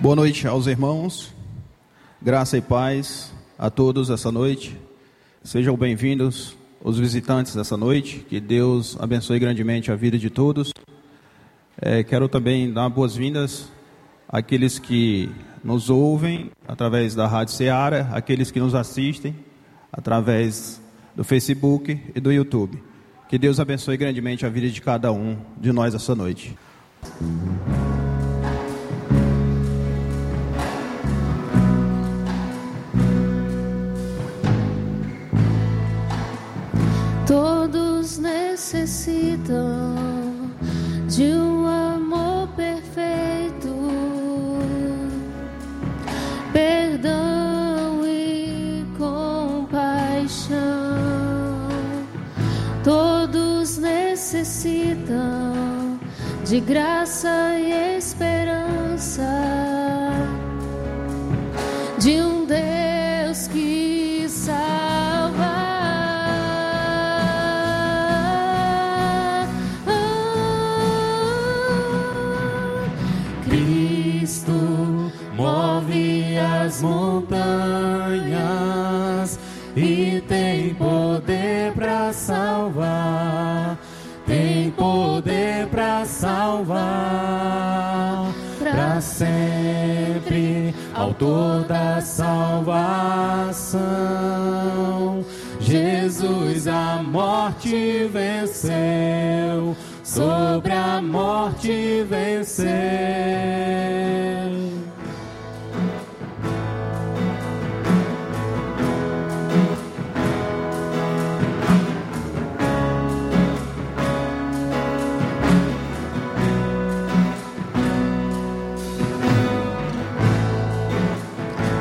Boa noite aos irmãos, graça e paz a todos essa noite. Sejam bem-vindos os visitantes dessa noite, que Deus abençoe grandemente a vida de todos. É, quero também dar boas-vindas àqueles que nos ouvem através da Rádio Ceará, aqueles que nos assistem através do Facebook e do YouTube. Que Deus abençoe grandemente a vida de cada um de nós essa noite. De graça e esperança, de um Deus que salva. Cristo move as montanhas e tem poder para salvar. Salvar para sempre, autor da salvação. Jesus a morte venceu, sobre a morte venceu.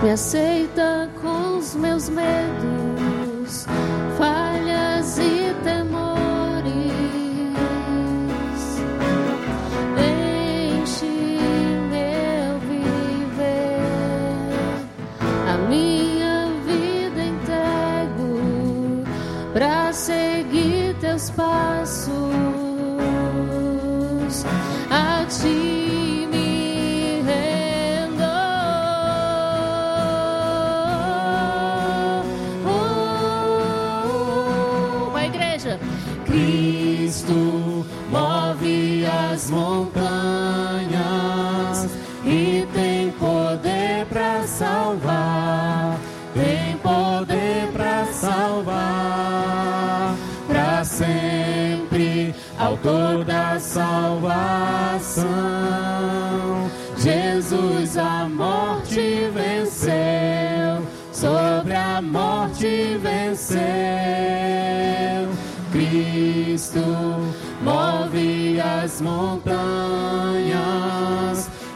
Me aceita com os meus medos, salvação. Jesus a morte venceu, sobre a morte venceu. Cristo move as montanhas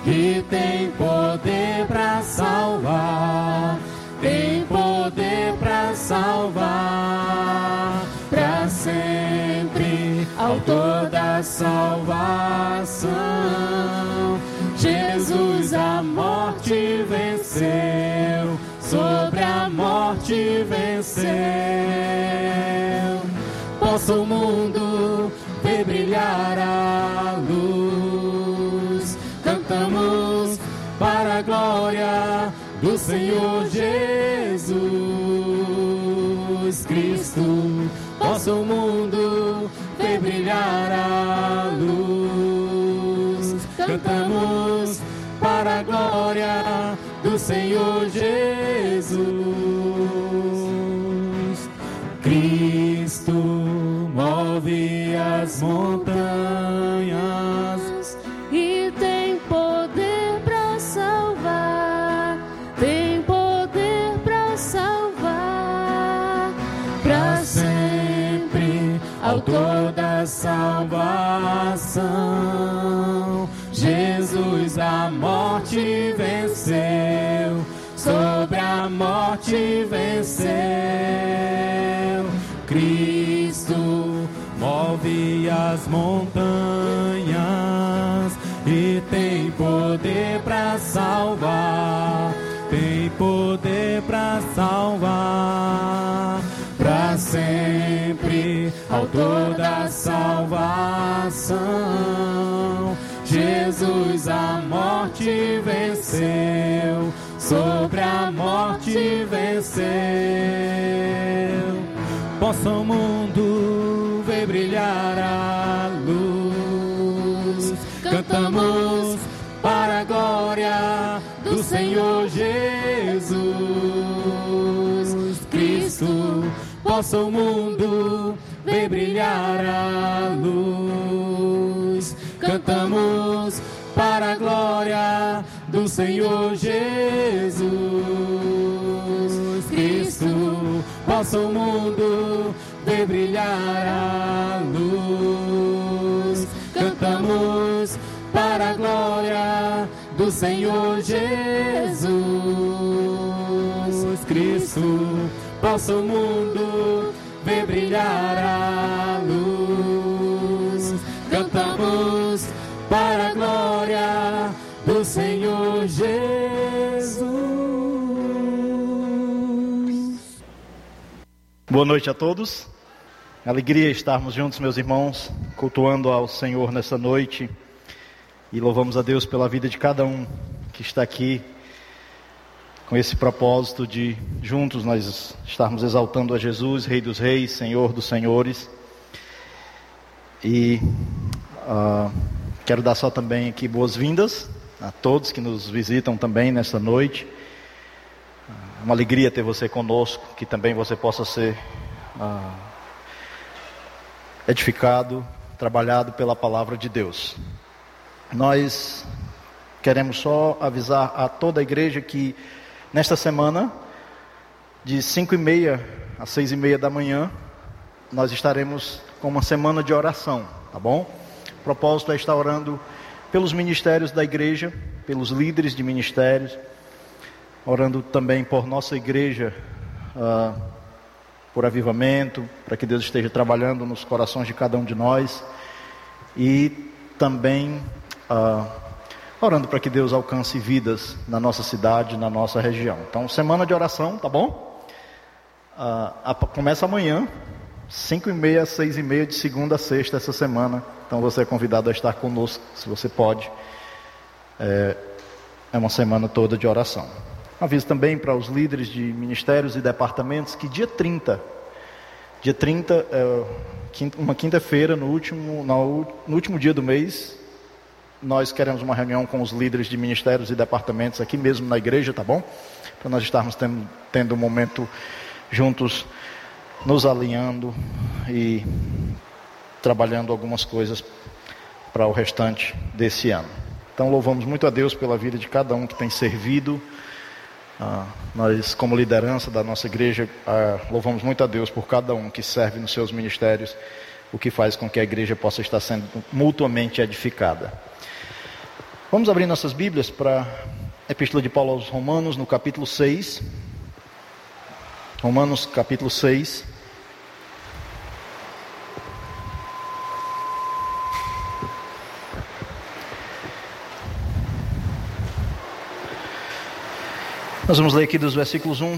e tem poder para salvar, tem poder para salvar para sempre, autor da salvação. Venceu, sobre a morte venceu possa o mundo ver brilhar a luz. Cantamos para a glória do Senhor Jesus Cristo. Possa o mundo ver brilhar a luz. Senhor Jesus. Cristo move as montanhas e tem poder para salvar, tem poder para salvar para sempre, autor da salvação. Jesus a morte venceu, morte venceu. Cristo move as montanhas e tem poder para salvar, tem poder para salvar para sempre, autor da salvação. Jesus a morte venceu, sobre a morte venceu. Possa o mundo ver brilhar a luz. Cantamos para a glória do Senhor Jesus. Cristo, possa o mundo ver brilhar a luz. Cantamos para a glória do Senhor Jesus. Possa o mundo ver brilhar a luz. Cantamos para a glória do Senhor Jesus. Cristo, possa o mundo ver brilhar a luz. Cantamos para a glória do Senhor Jesus. Boa noite a todos. Alegria estarmos juntos, meus irmãos, cultuando ao Senhor nessa noite. E louvamos a Deus pela vida de cada um que está aqui com esse propósito de juntos nós estarmos exaltando a Jesus, Rei dos Reis, Senhor dos Senhores. E uh, quero dar só também aqui boas-vindas a todos que nos visitam também nessa noite. Uma alegria ter você conosco, que também você possa ser uh, edificado, trabalhado pela palavra de Deus. Nós queremos só avisar a toda a igreja que nesta semana, de 5 e meia às 6 e meia da manhã, nós estaremos com uma semana de oração, tá bom? O propósito é estar orando pelos ministérios da igreja, pelos líderes de ministérios, orando também por nossa igreja, uh, por avivamento, para que Deus esteja trabalhando nos corações de cada um de nós e também uh, orando para que Deus alcance vidas na nossa cidade, na nossa região. Então, semana de oração, tá bom? Uh, começa amanhã, 5 e meia, 6 e meia, de segunda a sexta essa semana. Então, você é convidado a estar conosco, se você pode. É, é uma semana toda de oração. Aviso também para os líderes de ministérios e departamentos que dia 30, dia 30, é, uma quinta-feira, no último, no último dia do mês, nós queremos uma reunião com os líderes de ministérios e departamentos aqui mesmo na igreja, tá bom? Para nós estarmos tendo, tendo um momento juntos, nos alinhando e trabalhando algumas coisas para o restante desse ano. Então louvamos muito a Deus pela vida de cada um que tem servido. Ah, nós, como liderança da nossa igreja, ah, louvamos muito a Deus por cada um que serve nos seus ministérios, o que faz com que a igreja possa estar sendo mutuamente edificada. Vamos abrir nossas Bíblias para a Epístola de Paulo aos Romanos, no capítulo 6. Romanos, capítulo 6. Nós vamos ler aqui dos versículos 1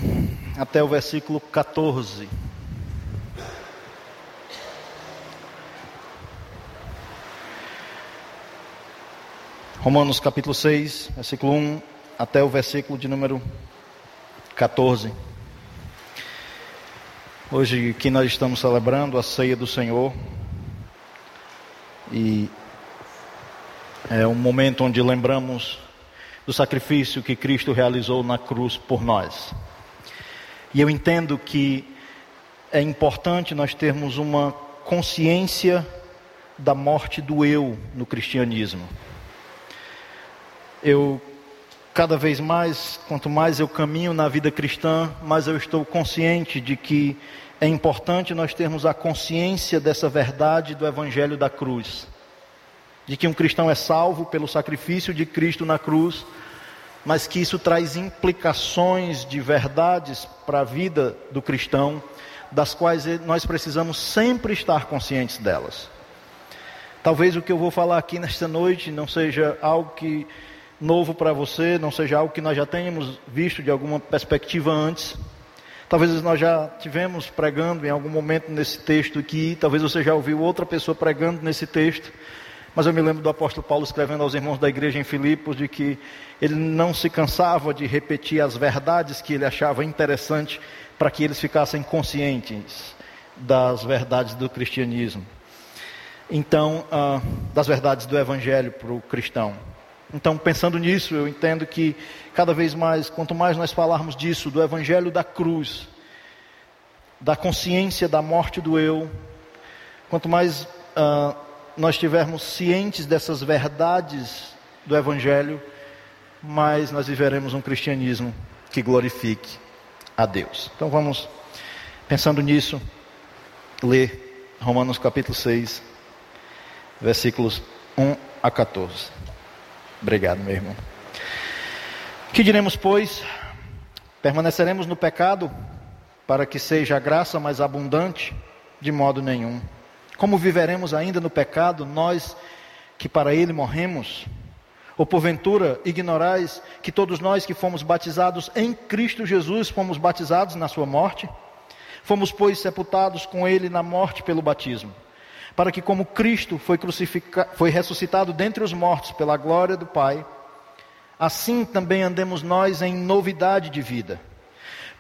até o versículo 14. Romanos capítulo 6, versículo 1 até o versículo de número 14. Hoje que nós estamos celebrando a ceia do Senhor e é um momento onde lembramos do sacrifício que Cristo realizou na cruz por nós. E eu entendo que é importante nós termos uma consciência da morte do eu no cristianismo eu cada vez mais, quanto mais eu caminho na vida cristã, mais eu estou consciente de que é importante nós termos a consciência dessa verdade do evangelho da cruz. De que um cristão é salvo pelo sacrifício de Cristo na cruz, mas que isso traz implicações de verdades para a vida do cristão, das quais nós precisamos sempre estar conscientes delas. Talvez o que eu vou falar aqui nesta noite não seja algo que novo para você, não seja algo que nós já tenhamos visto de alguma perspectiva antes. Talvez nós já tivemos pregando em algum momento nesse texto aqui, talvez você já ouviu outra pessoa pregando nesse texto, Mas eu me lembro do apóstolo Paulo escrevendo aos irmãos da igreja em Filipos de que ele não se cansava de repetir as verdades que ele achava interessante para que eles ficassem conscientes das verdades do cristianismo. Então, ah, das verdades do evangelho para o cristão. Então, pensando nisso, eu entendo que cada vez mais, quanto mais nós falarmos disso, do evangelho da cruz, da consciência da morte do eu, quanto mais uh, nós estivermos cientes dessas verdades do evangelho, mais nós viveremos um cristianismo que glorifique a Deus. Então vamos, pensando nisso, ler Romanos capítulo 6, versículos 1 a 14. Obrigado, meu irmão. Que diremos, pois? Permaneceremos no pecado para que seja a graça mais abundante? De modo nenhum. Como viveremos ainda no pecado, nós que para ele morremos? Ou porventura ignorais que todos nós que fomos batizados em Cristo Jesus fomos batizados na sua morte? Fomos, pois, sepultados com ele na morte pelo batismo para que, como Cristo foi, foi ressuscitado dentre os mortos pela glória do Pai, assim também andemos nós em novidade de vida.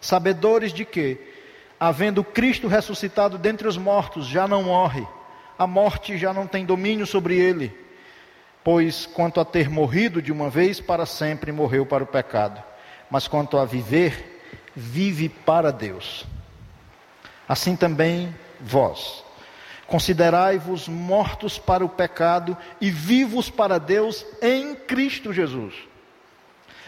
Sabedores de que, havendo Cristo ressuscitado dentre os mortos, já não morre, a morte já não tem domínio sobre ele. Pois, quanto a ter morrido de uma vez para sempre, morreu para o pecado. Mas quanto a viver, vive para Deus. Assim também vós Considerai-vos mortos para o pecado e vivos para Deus em Cristo Jesus.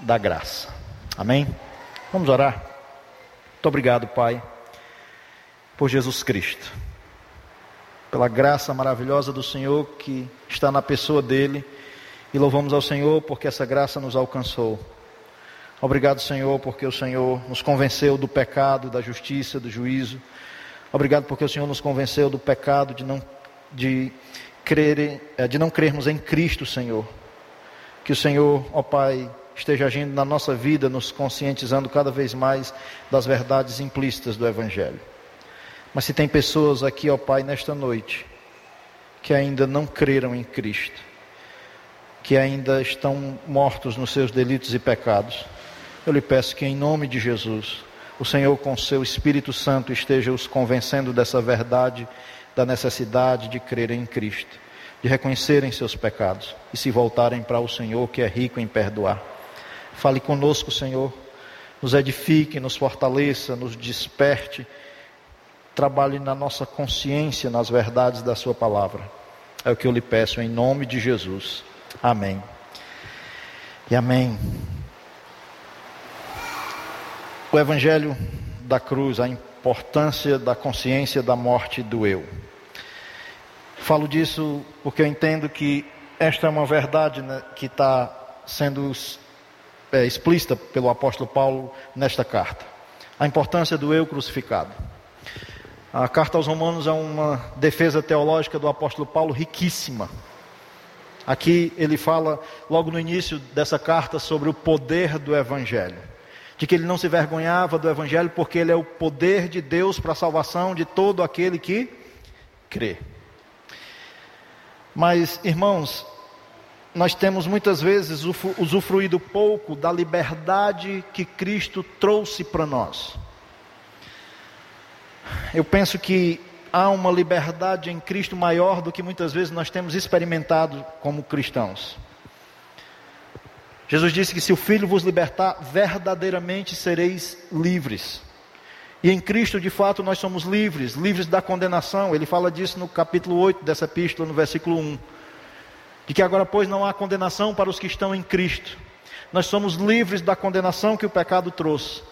da graça. Amém? Vamos orar. Muito obrigado, Pai, por Jesus Cristo, pela graça maravilhosa do Senhor que está na pessoa dele, e louvamos ao Senhor porque essa graça nos alcançou. Obrigado, Senhor, porque o Senhor nos convenceu do pecado, da justiça, do juízo Obrigado porque o Senhor nos convenceu do pecado de não, de crer, eh, de não crermos em Cristo, Senhor. Que o Senhor, ó Pai, esteja agindo na nossa vida, nos conscientizando cada vez mais das verdades implícitas do Evangelho. Mas se tem pessoas aqui, ó Pai, nesta noite, que ainda não creram em Cristo, que ainda estão mortos nos seus delitos e pecados, eu lhe peço que, em nome de Jesus, o Senhor, com seu Espírito Santo, esteja os convencendo dessa verdade, da necessidade de crerem em Cristo, de reconhecerem seus pecados e se voltarem para o Senhor, que é rico em perdoar. Fale conosco, Senhor, nos edifique, nos fortaleça, nos desperte, trabalhe na nossa consciência, nas verdades da Sua palavra. É o que eu lhe peço em nome de Jesus. Amém. E amém o Evangelho da cruz, a importância da consciência da morte do eu. Falo disso porque eu entendo que esta é uma verdade né, que está sendo é, explícita pelo apóstolo Paulo nesta carta. A importância do eu crucificado. A carta aos Romanos é uma defesa teológica do apóstolo Paulo riquíssima. Aqui ele fala, logo no início dessa carta, sobre o poder do Evangelho de que ele não se vergonhava do Evangelho, porque ele é o poder de Deus para a salvação de todo aquele que crê. Mas, irmãos, nós temos muitas vezes usufruído pouco da liberdade que Cristo trouxe para nós. Eu penso que há uma liberdade em Cristo maior do que muitas vezes nós temos experimentado como cristãos. Jesus disse que se o Filho vos libertar, verdadeiramente sereis livres. E em Cristo, de fato, nós somos livres, livres da condenação. Ele fala disso no capítulo 8 dessa epístola, no versículo 1. De que agora, pois, não há condenação para os que estão em Cristo. Nós somos livres da condenação que o pecado trouxe.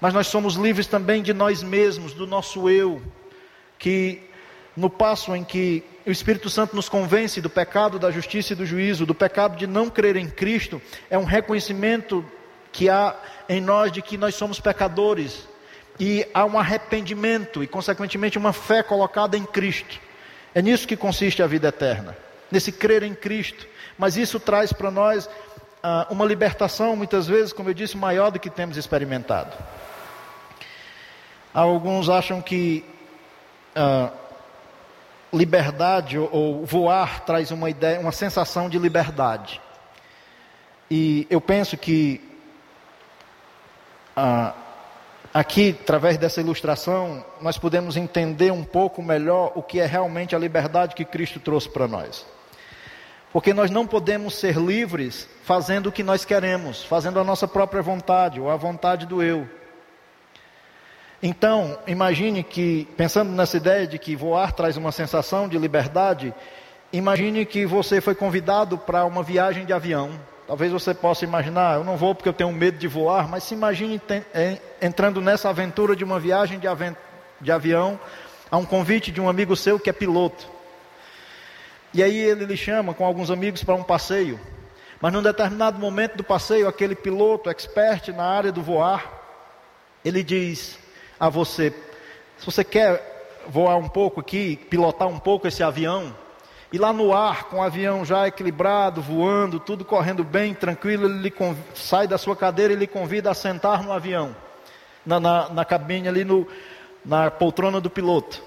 Mas nós somos livres também de nós mesmos, do nosso eu, que no passo em que o Espírito Santo nos convence do pecado, da justiça e do juízo, do pecado de não crer em Cristo, é um reconhecimento que há em nós de que nós somos pecadores e há um arrependimento e, consequentemente, uma fé colocada em Cristo. É nisso que consiste a vida eterna, nesse crer em Cristo. Mas isso traz para nós ah, uma libertação, muitas vezes, como eu disse, maior do que temos experimentado. Alguns acham que ah, liberdade ou voar traz uma ideia, uma sensação de liberdade. E eu penso que ah, aqui, através dessa ilustração, nós podemos entender um pouco melhor o que é realmente a liberdade que Cristo trouxe para nós. Porque nós não podemos ser livres fazendo o que nós queremos, fazendo a nossa própria vontade ou a vontade do eu. Então, imagine que, pensando nessa ideia de que voar traz uma sensação de liberdade, imagine que você foi convidado para uma viagem de avião. Talvez você possa imaginar, eu não vou porque eu tenho medo de voar, mas se imagine entrando nessa aventura de uma viagem de, de avião, a um convite de um amigo seu que é piloto. E aí ele lhe chama com alguns amigos para um passeio. Mas num determinado momento do passeio, aquele piloto expert na área do voar, ele diz: a você: se você quer voar um pouco aqui, pilotar um pouco esse avião, e lá no ar, com o avião já equilibrado, voando, tudo correndo bem, tranquilo, ele lhe sai da sua cadeira e lhe convida a sentar no avião, na, na, na cabine ali, no, na poltrona do piloto.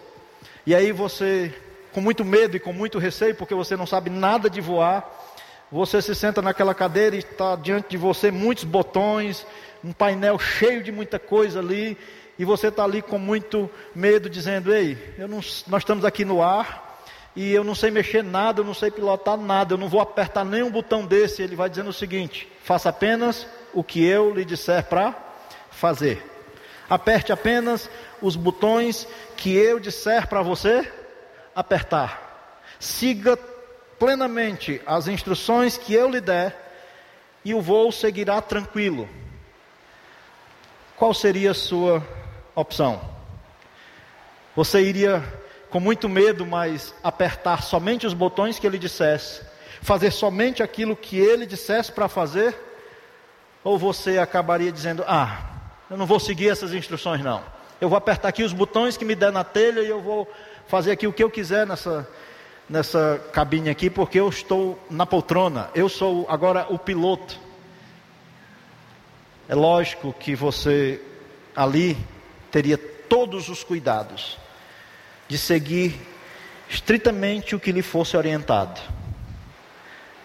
E aí você, com muito medo e com muito receio, porque você não sabe nada de voar, você se senta naquela cadeira e está diante de você muitos botões, um painel cheio de muita coisa ali, e você está ali com muito medo, dizendo: Ei, não, nós estamos aqui no ar e eu não sei mexer nada, eu não sei pilotar nada, eu não vou apertar nenhum botão desse. Ele vai dizendo o seguinte: faça apenas o que eu lhe disser para fazer. Aperte apenas os botões que eu disser para você apertar. Siga plenamente as instruções que eu lhe der e o voo seguirá tranquilo. Qual seria a sua opção. Você iria com muito medo, mas apertar somente os botões que ele dissesse, fazer somente aquilo que ele dissesse para fazer, ou você acabaria dizendo: Ah, eu não vou seguir essas instruções, não. Eu vou apertar aqui os botões que me der na telha e eu vou fazer aqui o que eu quiser nessa, nessa cabine aqui, porque eu estou na poltrona, eu sou agora o piloto. É lógico que você ali teria todos os cuidados de seguir estritamente o que lhe fosse orientado,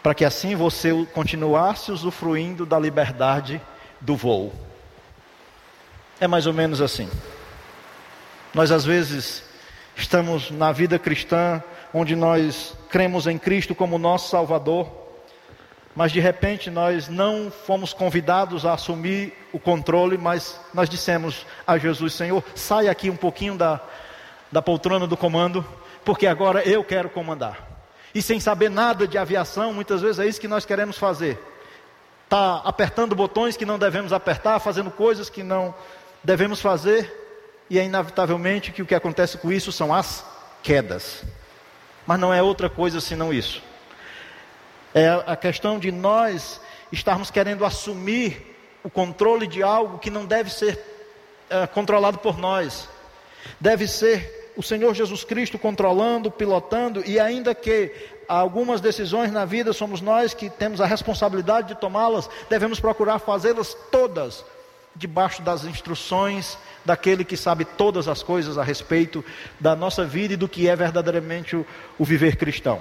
para que assim você continuasse usufruindo da liberdade do voo. É mais ou menos assim. Nós às vezes estamos na vida cristã, onde nós cremos em Cristo como nosso Salvador, mas de repente nós não fomos convidados a assumir o controle, mas nós dissemos a Jesus: Senhor, sai aqui um pouquinho da, da poltrona do comando, porque agora eu quero comandar. E sem saber nada de aviação, muitas vezes é isso que nós queremos fazer. Está apertando botões que não devemos apertar, fazendo coisas que não devemos fazer, e é inevitavelmente que o que acontece com isso são as quedas. Mas não é outra coisa senão isso. É a questão de nós estarmos querendo assumir o controle de algo que não deve ser é, controlado por nós. Deve ser o Senhor Jesus Cristo controlando, pilotando, e ainda que algumas decisões na vida somos nós que temos a responsabilidade de tomá-las, devemos procurar fazê-las todas debaixo das instruções daquele que sabe todas as coisas a respeito da nossa vida e do que é verdadeiramente o, o viver cristão.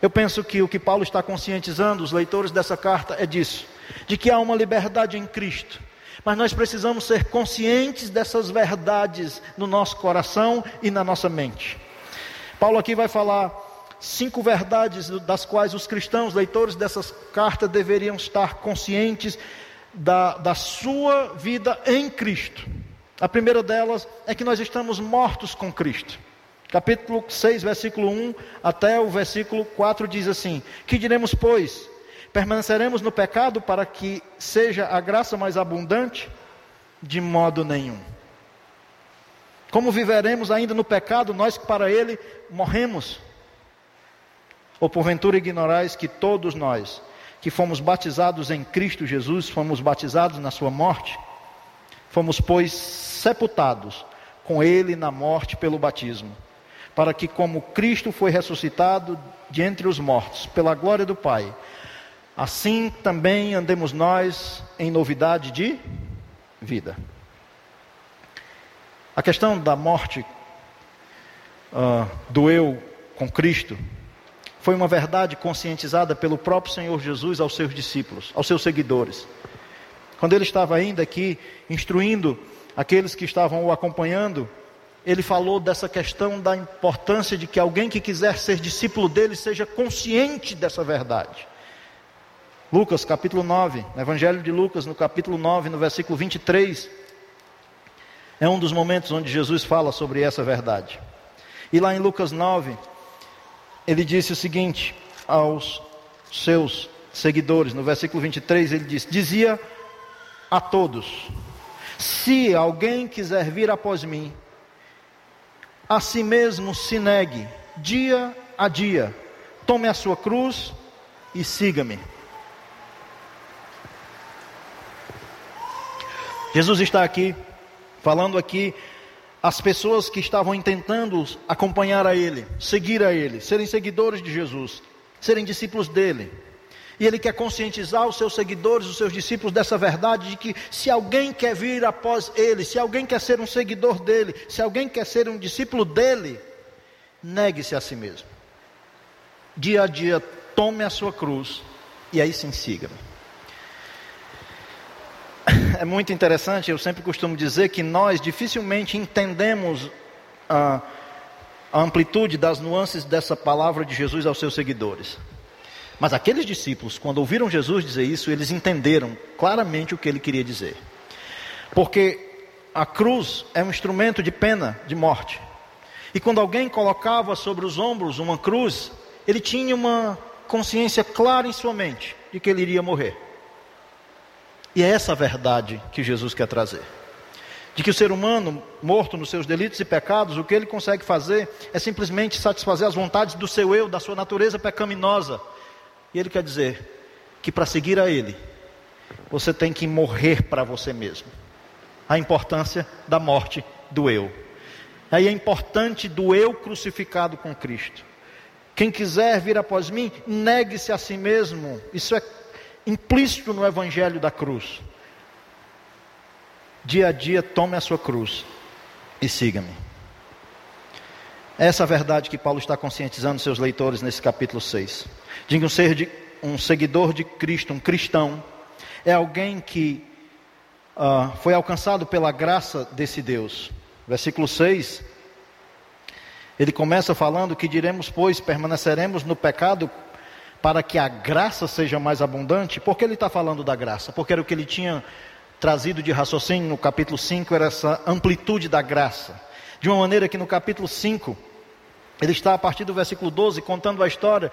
Eu penso que o que Paulo está conscientizando os leitores dessa carta é disso, de que há uma liberdade em Cristo, Mas nós precisamos ser conscientes dessas verdades no nosso coração e na nossa mente. Paulo aqui vai falar cinco verdades das quais os cristãos, leitores dessas cartas, deveriam estar conscientes da, da sua vida em Cristo. A primeira delas é que nós estamos mortos com Cristo. Capítulo 6, versículo 1 até o versículo 4 diz assim: Que diremos, pois? Permaneceremos no pecado para que seja a graça mais abundante? De modo nenhum. Como viveremos ainda no pecado, nós que para ele morremos? Ou porventura ignorais que todos nós, que fomos batizados em Cristo Jesus, fomos batizados na sua morte? Fomos, pois, sepultados com ele na morte pelo batismo, para que, como Cristo foi ressuscitado de entre os mortos, pela glória do Pai, Assim também andemos nós em novidade de vida. A questão da morte uh, do eu com Cristo foi uma verdade conscientizada pelo próprio Senhor Jesus aos seus discípulos, aos seus seguidores. Quando ele estava ainda aqui instruindo aqueles que estavam o acompanhando, ele falou dessa questão da importância de que alguém que quiser ser discípulo dele seja consciente dessa verdade. Lucas capítulo 9, no Evangelho de Lucas, no capítulo 9, no versículo 23, é um dos momentos onde Jesus fala sobre essa verdade. E lá em Lucas 9, ele disse o seguinte aos seus seguidores, no versículo 23, ele diz: Dizia a todos: Se alguém quiser vir após mim, a si mesmo se negue, dia a dia, tome a sua cruz e siga-me. Jesus está aqui, falando aqui as pessoas que estavam tentando acompanhar a Ele, seguir a Ele, serem seguidores de Jesus, serem discípulos dele. E Ele quer conscientizar os seus seguidores, os seus discípulos dessa verdade de que se alguém quer vir após Ele, se alguém quer ser um seguidor dele, se alguém quer ser um discípulo dele, negue-se a si mesmo. Dia a dia, tome a sua cruz e aí sim siga-me é muito interessante, eu sempre costumo dizer que nós dificilmente entendemos a, a amplitude das nuances dessa palavra de Jesus aos seus seguidores. Mas aqueles discípulos, quando ouviram Jesus dizer isso, eles entenderam claramente o que ele queria dizer. Porque a cruz é um instrumento de pena, de morte. E quando alguém colocava sobre os ombros uma cruz, ele tinha uma consciência clara em sua mente de que ele iria morrer. E é essa a verdade que Jesus quer trazer. De que o ser humano, morto nos seus delitos e pecados, o que ele consegue fazer é simplesmente satisfazer as vontades do seu eu, da sua natureza pecaminosa. E ele quer dizer que para seguir a ele, você tem que morrer para você mesmo. A importância da morte do eu. Aí é importante do eu crucificado com Cristo. Quem quiser vir após mim, negue-se a si mesmo. Isso é implícito no Evangelho da cruz. Dia a dia, tome a sua cruz e siga-me. Essa é a verdade que Paulo está conscientizando seus leitores nesse capítulo 6. Diga um ser de um seguidor de Cristo, um cristão, é alguém que uh, foi alcançado pela graça desse Deus. Versículo 6, ele começa falando que diremos, pois, permaneceremos no pecado para que a graça seja mais abundante, por que ele está falando da graça? Porque era o que ele tinha trazido de raciocínio no capítulo 5, era essa amplitude da graça. De uma maneira que no capítulo 5, ele está a partir do versículo 12 contando a história,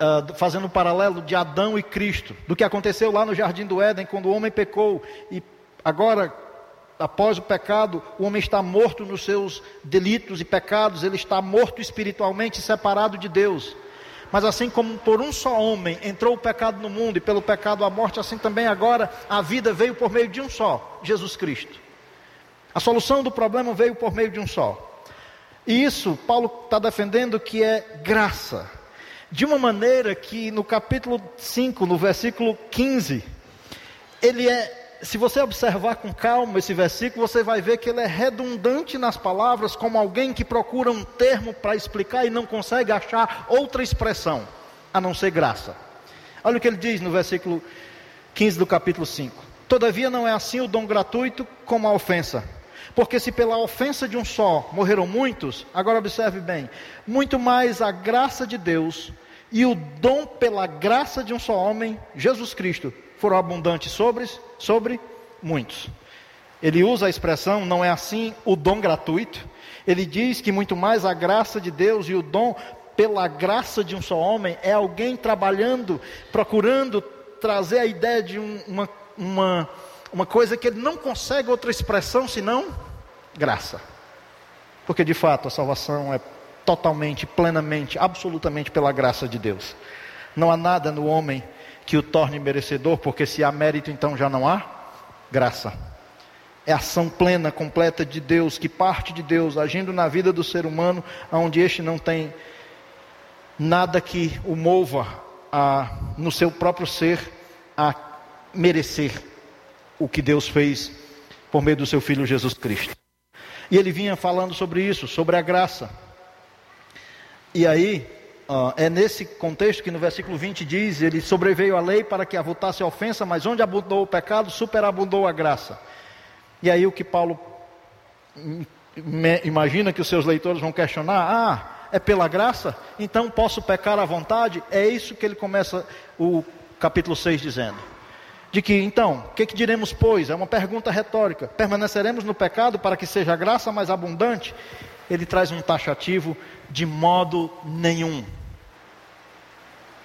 uh, fazendo um paralelo de Adão e Cristo, do que aconteceu lá no jardim do Éden, quando o homem pecou e agora após o pecado, o homem está morto nos seus delitos e pecados, ele está morto espiritualmente, separado de Deus. Mas assim como por um só homem entrou o pecado no mundo e pelo pecado a morte, assim também agora a vida veio por meio de um só, Jesus Cristo. A solução do problema veio por meio de um só. E isso Paulo está defendendo que é graça. De uma maneira que no capítulo 5, no versículo 15, ele é se você observar com calma esse versículo, você vai ver que ele é redundante nas palavras, como alguém que procura um termo para explicar e não consegue achar outra expressão, a não ser graça. Olha o que ele diz no versículo 15 do capítulo 5. Todavia não é assim o dom gratuito como a ofensa. Porque se pela ofensa de um só morreram muitos, agora observe bem, muito mais a graça de Deus e o dom pela graça de um só homem, Jesus Cristo, foram abundantes sobre, sobre muitos. Ele usa a expressão, não é assim, o dom gratuito. Ele diz que muito mais a graça de Deus e o dom pela graça de um só homem é alguém trabalhando, procurando trazer a ideia de um, uma, uma, uma coisa que ele não consegue outra expressão senão graça. Porque de fato a salvação é totalmente, plenamente, absolutamente pela graça de Deus. Não há nada no homem que o torne merecedor, porque se há mérito, então já não há graça. É ação plena, completa de Deus, que parte de Deus, agindo na vida do ser humano, onde este não tem nada que o mova a, no seu próprio ser a merecer o que Deus fez por meio do seu Filho Jesus Cristo. E ele vinha falando sobre isso, sobre a graça. E aí, uh, é nesse contexto que no versículo 20 diz: Ele sobreveio a lei para que avultasse a ofensa, mas onde abundou o pecado, superabundou a graça. E aí, o que Paulo imagina que os seus leitores vão questionar: Ah, é pela graça? Então posso pecar à vontade? É isso que ele começa o capítulo 6 dizendo. De que então, o que, que diremos, pois? É uma pergunta retórica. Permaneceremos no pecado para que seja a graça mais abundante? Ele traz um taxativo de modo nenhum.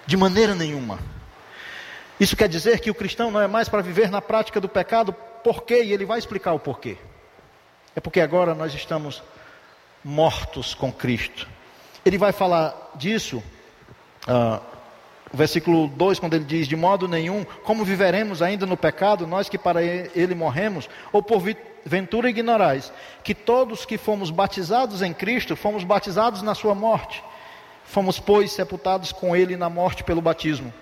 De maneira nenhuma. Isso quer dizer que o cristão não é mais para viver na prática do pecado, por quê? E ele vai explicar o porquê. É porque agora nós estamos mortos com Cristo. Ele vai falar disso, uh, versículo 2, quando ele diz: De modo nenhum, como viveremos ainda no pecado, nós que para ele morremos, ou por ventura ignorais, que todos que fomos batizados em Cristo, fomos batizados na sua morte. Fomos, pois, sepultados com ele na morte pelo batismo,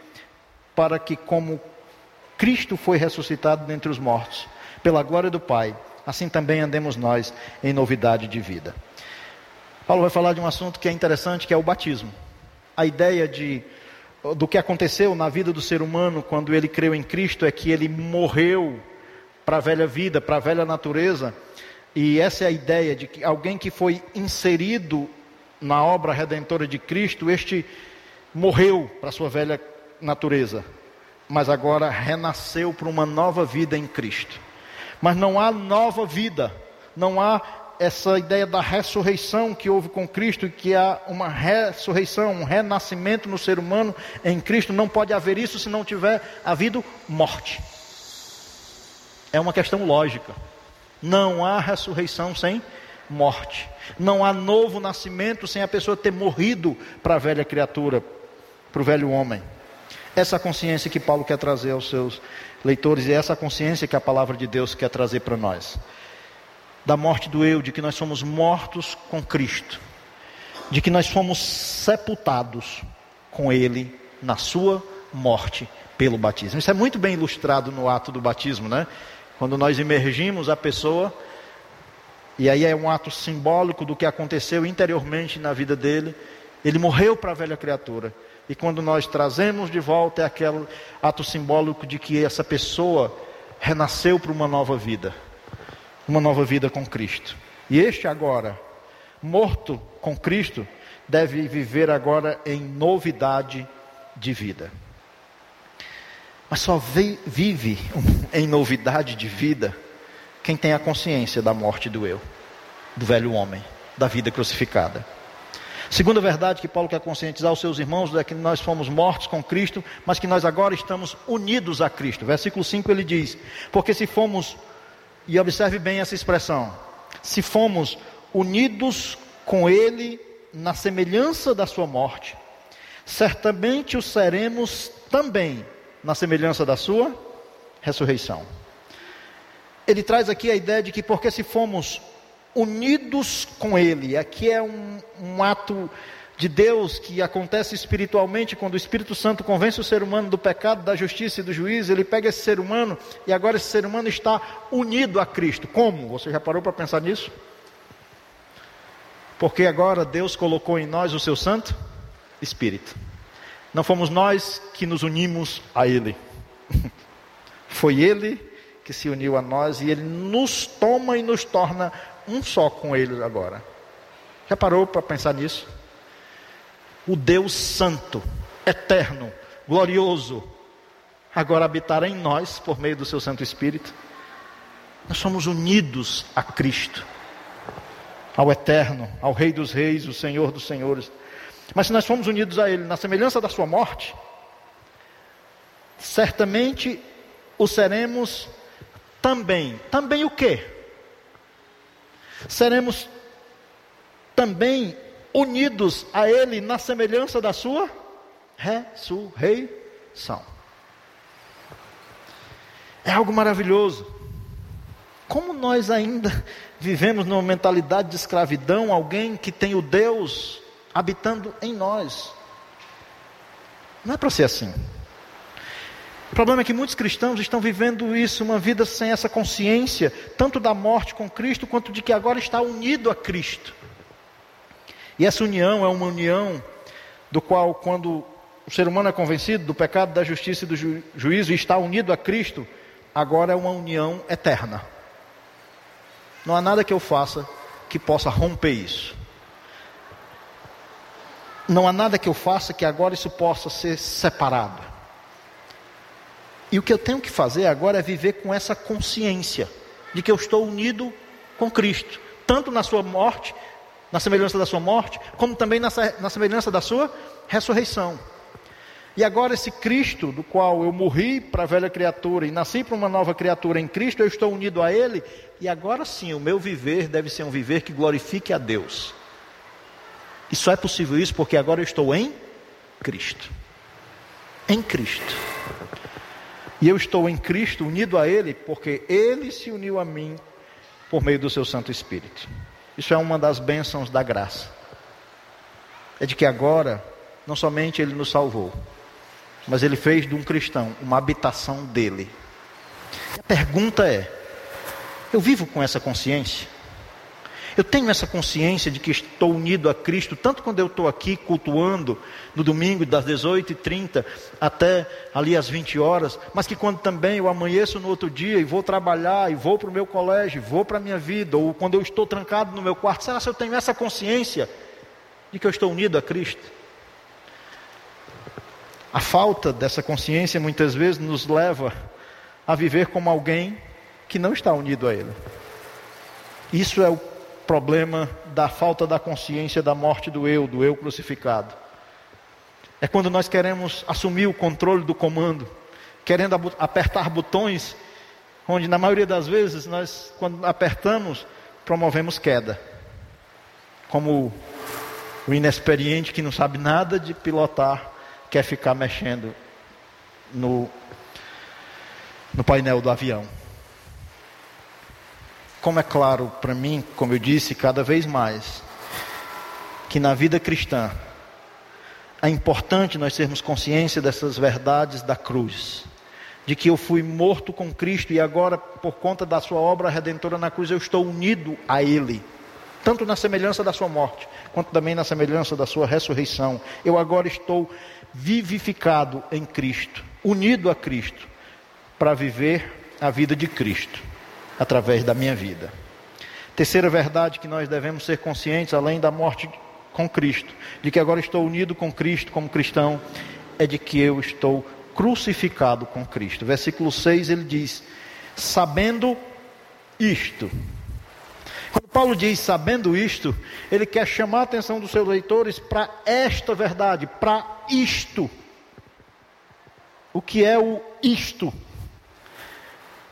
para que, como Cristo foi ressuscitado dentre os mortos, pela glória do Pai, assim também andemos nós em novidade de vida. Paulo vai falar de um assunto que é interessante, que é o batismo. A ideia de do que aconteceu na vida do ser humano quando ele creu em Cristo é que ele morreu para a velha vida, para a velha natureza. E essa é a ideia de que alguém que foi inserido na obra redentora de Cristo, este morreu para a sua velha natureza, mas agora renasceu para uma nova vida em Cristo. Mas não há nova vida, não há essa ideia da ressurreição que houve com Cristo, que há uma ressurreição, um renascimento no ser humano em Cristo, não pode haver isso se não tiver havido morte. É uma questão lógica. Não há ressurreição sem morte. Não há novo nascimento sem a pessoa ter morrido para a velha criatura, para o velho homem. Essa consciência que Paulo quer trazer aos seus leitores e essa consciência que a palavra de Deus quer trazer para nós. Da morte do eu, de que nós somos mortos com Cristo, de que nós fomos sepultados com Ele na Sua morte pelo batismo. Isso é muito bem ilustrado no ato do batismo, né? Quando nós emergimos a pessoa, e aí é um ato simbólico do que aconteceu interiormente na vida dele, ele morreu para a velha criatura. E quando nós trazemos de volta é aquele ato simbólico de que essa pessoa renasceu para uma nova vida, uma nova vida com Cristo. E este agora, morto com Cristo, deve viver agora em novidade de vida mas só vive em novidade de vida quem tem a consciência da morte do eu, do velho homem, da vida crucificada. Segunda verdade que Paulo quer conscientizar os seus irmãos é que nós fomos mortos com Cristo, mas que nós agora estamos unidos a Cristo. Versículo 5 ele diz: Porque se fomos, e observe bem essa expressão, se fomos unidos com Ele na semelhança da Sua morte, certamente o seremos também na semelhança da sua ressurreição. Ele traz aqui a ideia de que porque se fomos unidos com Ele, aqui é um, um ato de Deus que acontece espiritualmente quando o Espírito Santo convence o ser humano do pecado, da justiça e do juízo, ele pega esse ser humano e agora esse ser humano está unido a Cristo. Como? Você já parou para pensar nisso? Porque agora Deus colocou em nós o seu Santo Espírito. Não fomos nós que nos unimos a Ele. Foi Ele que se uniu a nós e ele nos toma e nos torna um só com ele agora. Já parou para pensar nisso? O Deus Santo, eterno, glorioso, agora habitará em nós por meio do seu Santo Espírito. Nós somos unidos a Cristo, ao Eterno, ao Rei dos Reis, o Senhor dos Senhores. Mas se nós formos unidos a Ele na semelhança da Sua morte, certamente o seremos também. Também o quê? Seremos também unidos a Ele na semelhança da Sua ressurreição. É algo maravilhoso. Como nós ainda vivemos numa mentalidade de escravidão, alguém que tem o Deus habitando em nós. Não é para ser assim. O problema é que muitos cristãos estão vivendo isso, uma vida sem essa consciência, tanto da morte com Cristo, quanto de que agora está unido a Cristo. E essa união é uma união do qual, quando o ser humano é convencido do pecado, da justiça e do ju juízo e está unido a Cristo, agora é uma união eterna. Não há nada que eu faça que possa romper isso. Não há nada que eu faça que agora isso possa ser separado. E o que eu tenho que fazer agora é viver com essa consciência de que eu estou unido com Cristo, tanto na sua morte, na semelhança da sua morte, como também na, na semelhança da sua ressurreição. E agora, esse Cristo, do qual eu morri para a velha criatura e nasci para uma nova criatura em Cristo, eu estou unido a Ele, e agora sim, o meu viver deve ser um viver que glorifique a Deus. E só é possível isso porque agora eu estou em Cristo. Em Cristo. E eu estou em Cristo, unido a Ele, porque Ele se uniu a mim por meio do seu Santo Espírito. Isso é uma das bênçãos da graça. É de que agora, não somente Ele nos salvou, mas ele fez de um cristão uma habitação dele. A pergunta é: eu vivo com essa consciência? Eu tenho essa consciência de que estou unido a Cristo, tanto quando eu estou aqui cultuando no domingo, das 18h30 até ali às 20 horas, mas que quando também eu amanheço no outro dia e vou trabalhar, e vou para o meu colégio, vou para a minha vida, ou quando eu estou trancado no meu quarto, será que eu tenho essa consciência de que eu estou unido a Cristo? A falta dessa consciência muitas vezes nos leva a viver como alguém que não está unido a Ele. Isso é o problema da falta da consciência da morte do eu, do eu crucificado. É quando nós queremos assumir o controle do comando, querendo apertar botões, onde na maioria das vezes nós, quando apertamos, promovemos queda. Como o inexperiente que não sabe nada de pilotar quer ficar mexendo no, no painel do avião. Como é claro para mim, como eu disse, cada vez mais, que na vida cristã é importante nós termos consciência dessas verdades da cruz. De que eu fui morto com Cristo e agora, por conta da sua obra redentora na cruz, eu estou unido a Ele tanto na semelhança da sua morte, quanto também na semelhança da sua ressurreição. Eu agora estou vivificado em Cristo, unido a Cristo, para viver a vida de Cristo através da minha vida. Terceira verdade que nós devemos ser conscientes, além da morte com Cristo, de que agora estou unido com Cristo como cristão, é de que eu estou crucificado com Cristo. Versículo 6 ele diz: Sabendo isto, quando Paulo diz sabendo isto, ele quer chamar a atenção dos seus leitores para esta verdade, para isto. O que é o isto?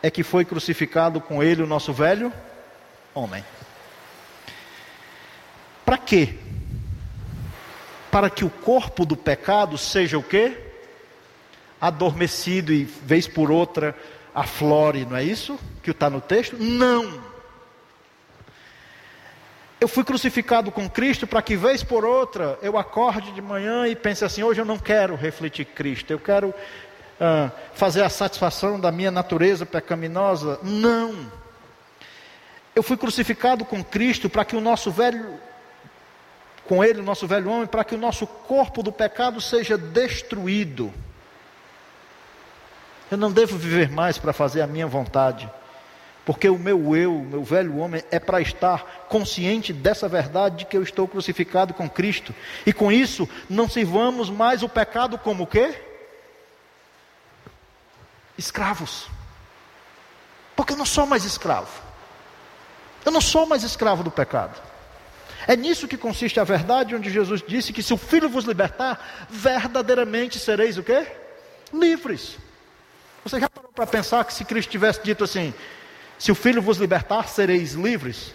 É que foi crucificado com ele o nosso velho homem. Para quê? Para que o corpo do pecado seja o quê? Adormecido e vez por outra aflore, não é isso que está no texto? Não eu fui crucificado com Cristo para que, vez por outra, eu acorde de manhã e pense assim: hoje eu não quero refletir Cristo, eu quero uh, fazer a satisfação da minha natureza pecaminosa. Não. Eu fui crucificado com Cristo para que o nosso velho, com Ele, o nosso velho homem, para que o nosso corpo do pecado seja destruído. Eu não devo viver mais para fazer a minha vontade. Porque o meu eu, o meu velho homem, é para estar consciente dessa verdade de que eu estou crucificado com Cristo. E com isso, não sirvamos mais o pecado como o quê? Escravos. Porque eu não sou mais escravo. Eu não sou mais escravo do pecado. É nisso que consiste a verdade, onde Jesus disse que se o Filho vos libertar, verdadeiramente sereis o quê? Livres. Você já parou para pensar que se Cristo tivesse dito assim, se o Filho vos libertar, sereis livres?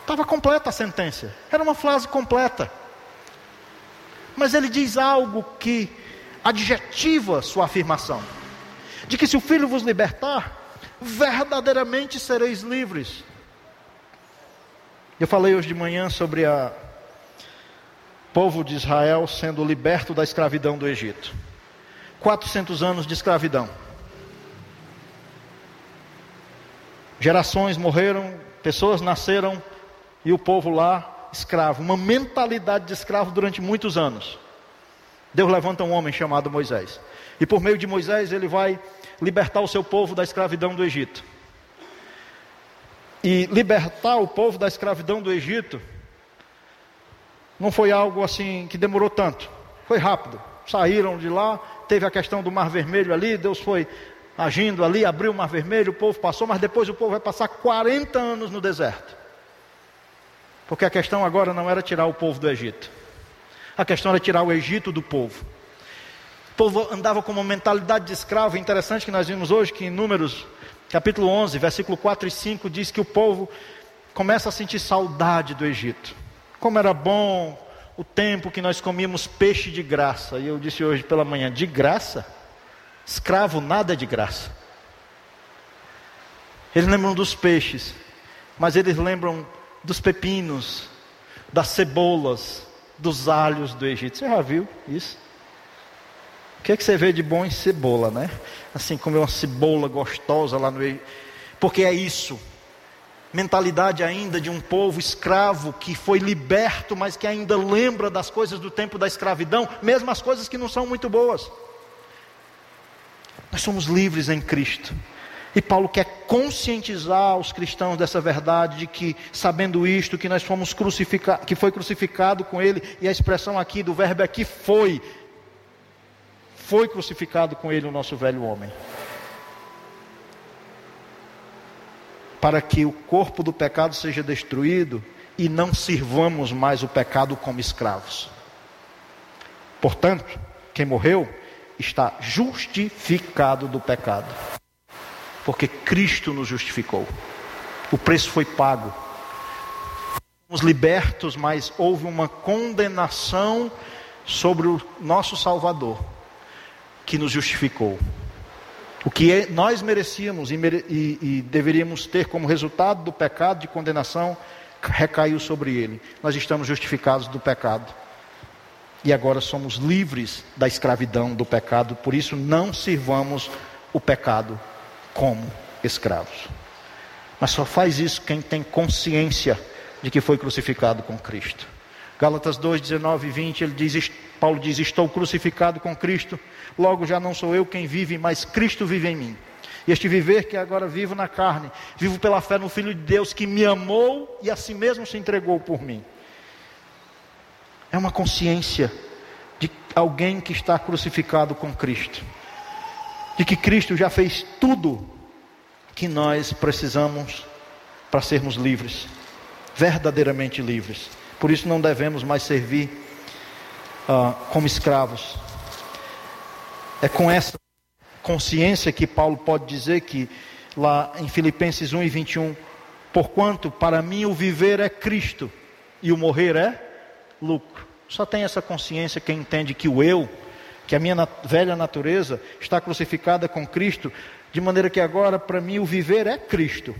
Estava completa a sentença. Era uma frase completa. Mas ele diz algo que adjetiva sua afirmação: de que se o Filho vos libertar, verdadeiramente sereis livres. Eu falei hoje de manhã sobre o povo de Israel sendo liberto da escravidão do Egito. 400 anos de escravidão. Gerações morreram, pessoas nasceram e o povo lá escravo, uma mentalidade de escravo durante muitos anos. Deus levanta um homem chamado Moisés. E por meio de Moisés ele vai libertar o seu povo da escravidão do Egito. E libertar o povo da escravidão do Egito não foi algo assim que demorou tanto, foi rápido. Saíram de lá, teve a questão do Mar Vermelho ali, Deus foi agindo ali, abriu o Mar Vermelho, o povo passou, mas depois o povo vai passar 40 anos no deserto. Porque a questão agora não era tirar o povo do Egito, a questão era tirar o Egito do povo. O povo andava com uma mentalidade de escravo, interessante que nós vimos hoje que em Números, capítulo 11, versículo 4 e 5, diz que o povo começa a sentir saudade do Egito. Como era bom o tempo que nós comíamos peixe de graça. E eu disse hoje pela manhã: de graça? Escravo nada é de graça. Eles lembram dos peixes, mas eles lembram dos pepinos, das cebolas, dos alhos do Egito. Você já viu isso? O que, é que você vê de bom em cebola, né? Assim, comer uma cebola gostosa lá no Egito. Porque é isso. Mentalidade ainda de um povo escravo que foi liberto, mas que ainda lembra das coisas do tempo da escravidão, mesmo as coisas que não são muito boas. Nós somos livres em Cristo. E Paulo quer conscientizar os cristãos dessa verdade de que, sabendo isto, que nós fomos crucificados, que foi crucificado com ele, e a expressão aqui do verbo aqui foi, foi crucificado com ele o nosso velho homem. Para que o corpo do pecado seja destruído e não sirvamos mais o pecado como escravos. Portanto, quem morreu está justificado do pecado. Porque Cristo nos justificou. O preço foi pago. Fomos libertos, mas houve uma condenação sobre o nosso Salvador, que nos justificou. O que é, nós merecíamos e, e, e deveríamos ter como resultado do pecado de condenação recaiu sobre ele. Nós estamos justificados do pecado e agora somos livres da escravidão do pecado, por isso não sirvamos o pecado como escravos. Mas só faz isso quem tem consciência de que foi crucificado com Cristo. Gálatas 2, 19 e 20, ele diz, Paulo diz: Estou crucificado com Cristo, logo já não sou eu quem vive, mas Cristo vive em mim. E este viver que agora vivo na carne, vivo pela fé no Filho de Deus que me amou e a si mesmo se entregou por mim. É uma consciência de alguém que está crucificado com Cristo. De que Cristo já fez tudo que nós precisamos para sermos livres, verdadeiramente livres. Por isso não devemos mais servir uh, como escravos. É com essa consciência que Paulo pode dizer que lá em Filipenses 1 e 21, porquanto para mim o viver é Cristo e o morrer é lucro. Só tem essa consciência quem entende que o eu, que a minha velha natureza está crucificada com Cristo, de maneira que agora para mim o viver é Cristo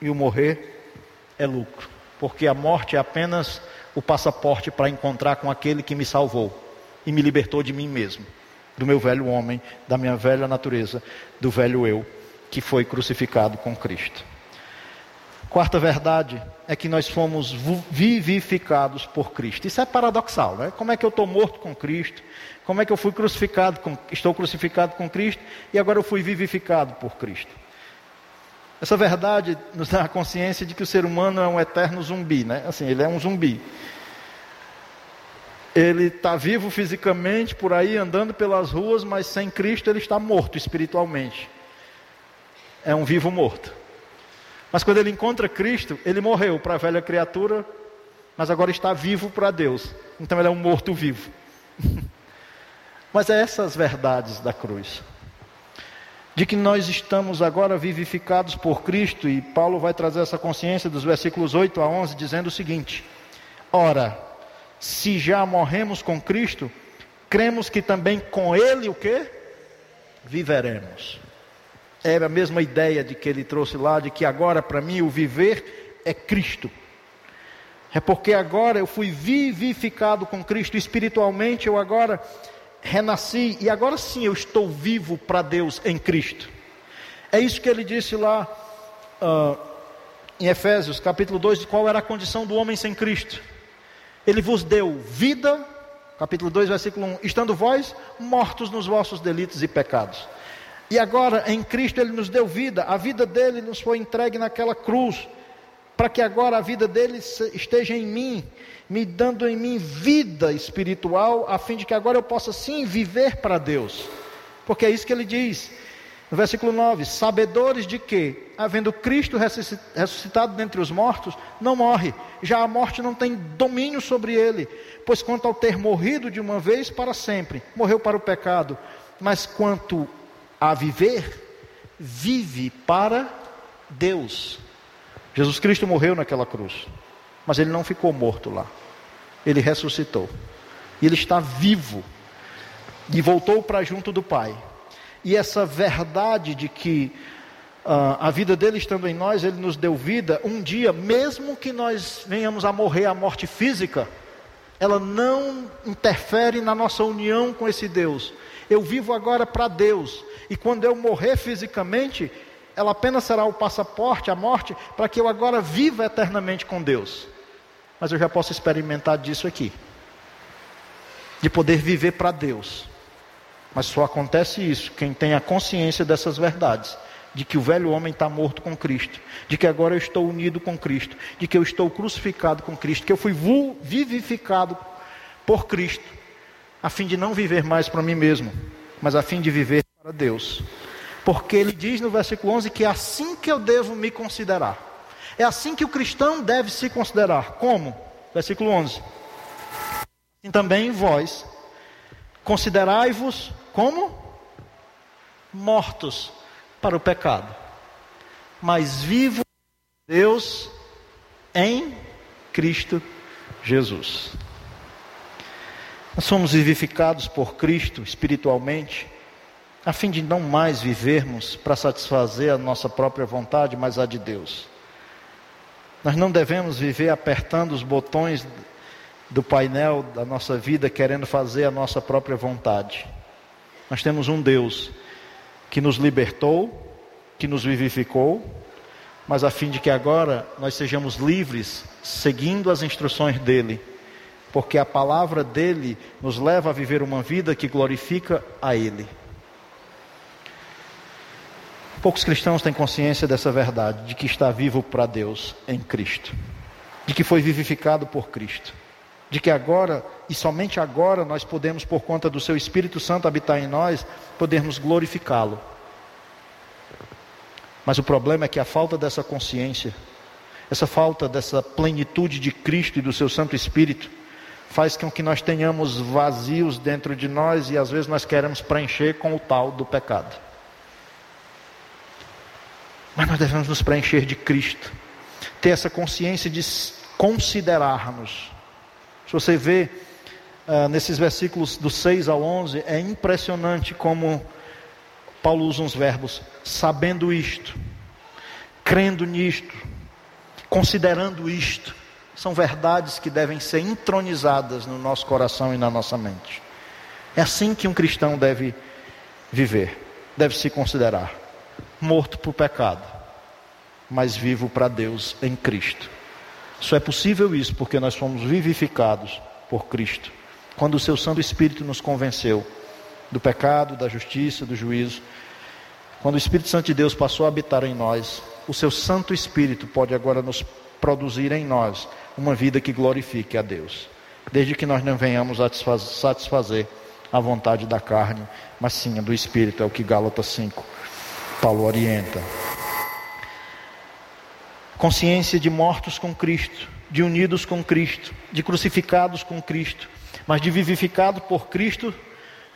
e o morrer é lucro, porque a morte é apenas o passaporte para encontrar com aquele que me salvou e me libertou de mim mesmo, do meu velho homem, da minha velha natureza, do velho eu que foi crucificado com Cristo. Quarta verdade é que nós fomos vivificados por Cristo. Isso é paradoxal, né? Como é que eu estou morto com Cristo? Como é que eu fui crucificado com, estou crucificado com Cristo e agora eu fui vivificado por Cristo? Essa verdade nos dá a consciência de que o ser humano é um eterno zumbi, né? Assim, ele é um zumbi. Ele está vivo fisicamente por aí andando pelas ruas, mas sem Cristo ele está morto espiritualmente. É um vivo morto. Mas quando ele encontra Cristo, ele morreu para a velha criatura, mas agora está vivo para Deus. Então ele é um morto vivo. mas é essas verdades da cruz. De que nós estamos agora vivificados por Cristo, e Paulo vai trazer essa consciência dos versículos 8 a 11, dizendo o seguinte: Ora, se já morremos com Cristo, cremos que também com Ele o que? Viveremos. É a mesma ideia de que ele trouxe lá, de que agora para mim o viver é Cristo. É porque agora eu fui vivificado com Cristo espiritualmente, eu agora renasci e agora sim eu estou vivo para Deus em Cristo. É isso que ele disse lá uh, em Efésios, capítulo 2, de qual era a condição do homem sem Cristo. Ele vos deu vida, capítulo 2, versículo 1, estando vós mortos nos vossos delitos e pecados. E agora em Cristo Ele nos deu vida, a vida dele nos foi entregue naquela cruz, para que agora a vida dele esteja em mim, me dando em mim vida espiritual, a fim de que agora eu possa sim viver para Deus. Porque é isso que ele diz. No versículo 9: Sabedores de que, havendo Cristo ressuscitado dentre os mortos, não morre, já a morte não tem domínio sobre ele, pois quanto ao ter morrido de uma vez para sempre, morreu para o pecado, mas quanto a viver, vive para Deus. Jesus Cristo morreu naquela cruz, mas ele não ficou morto lá. Ele ressuscitou. E ele está vivo e voltou para junto do Pai. E essa verdade de que uh, a vida dele estando em nós, ele nos deu vida, um dia, mesmo que nós venhamos a morrer a morte física, ela não interfere na nossa união com esse Deus. Eu vivo agora para Deus, e quando eu morrer fisicamente, ela apenas será o passaporte, a morte, para que eu agora viva eternamente com Deus. Mas eu já posso experimentar disso aqui, de poder viver para Deus. Mas só acontece isso quem tem a consciência dessas verdades, de que o velho homem está morto com Cristo, de que agora eu estou unido com Cristo, de que eu estou crucificado com Cristo, que eu fui vivificado por Cristo, a fim de não viver mais para mim mesmo, mas a fim de viver para Deus. Porque ele diz no versículo 11 que é assim que eu devo me considerar. É assim que o cristão deve se considerar. Como? Versículo 11. E também vós, considerai-vos como? Mortos para o pecado, mas vivos Deus em Cristo Jesus. Nós somos vivificados por Cristo espiritualmente a fim de não mais vivermos para satisfazer a nossa própria vontade, mas a de Deus. Nós não devemos viver apertando os botões do painel da nossa vida, querendo fazer a nossa própria vontade. Nós temos um Deus que nos libertou, que nos vivificou, mas a fim de que agora nós sejamos livres, seguindo as instruções dele, porque a palavra dele nos leva a viver uma vida que glorifica a ele. Poucos cristãos têm consciência dessa verdade, de que está vivo para Deus em Cristo, de que foi vivificado por Cristo, de que agora e somente agora nós podemos, por conta do Seu Espírito Santo habitar em nós, podermos glorificá-lo. Mas o problema é que a falta dessa consciência, essa falta dessa plenitude de Cristo e do Seu Santo Espírito, faz com que nós tenhamos vazios dentro de nós e às vezes nós queremos preencher com o tal do pecado. Mas nós devemos nos preencher de Cristo, ter essa consciência de considerarmos. Se você vê uh, nesses versículos do 6 ao 11, é impressionante como Paulo usa uns verbos, sabendo isto, crendo nisto, considerando isto. São verdades que devem ser entronizadas no nosso coração e na nossa mente. É assim que um cristão deve viver, deve se considerar morto para o pecado, mas vivo para Deus em Cristo. Só é possível isso porque nós fomos vivificados por Cristo. Quando o seu Santo Espírito nos convenceu do pecado, da justiça, do juízo, quando o Espírito Santo de Deus passou a habitar em nós, o seu Santo Espírito pode agora nos produzir em nós uma vida que glorifique a Deus, desde que nós não venhamos a satisfazer a vontade da carne, mas sim a do Espírito, é o que Gálatas 5 Paulo orienta. Consciência de mortos com Cristo, de unidos com Cristo, de crucificados com Cristo, mas de vivificados por Cristo,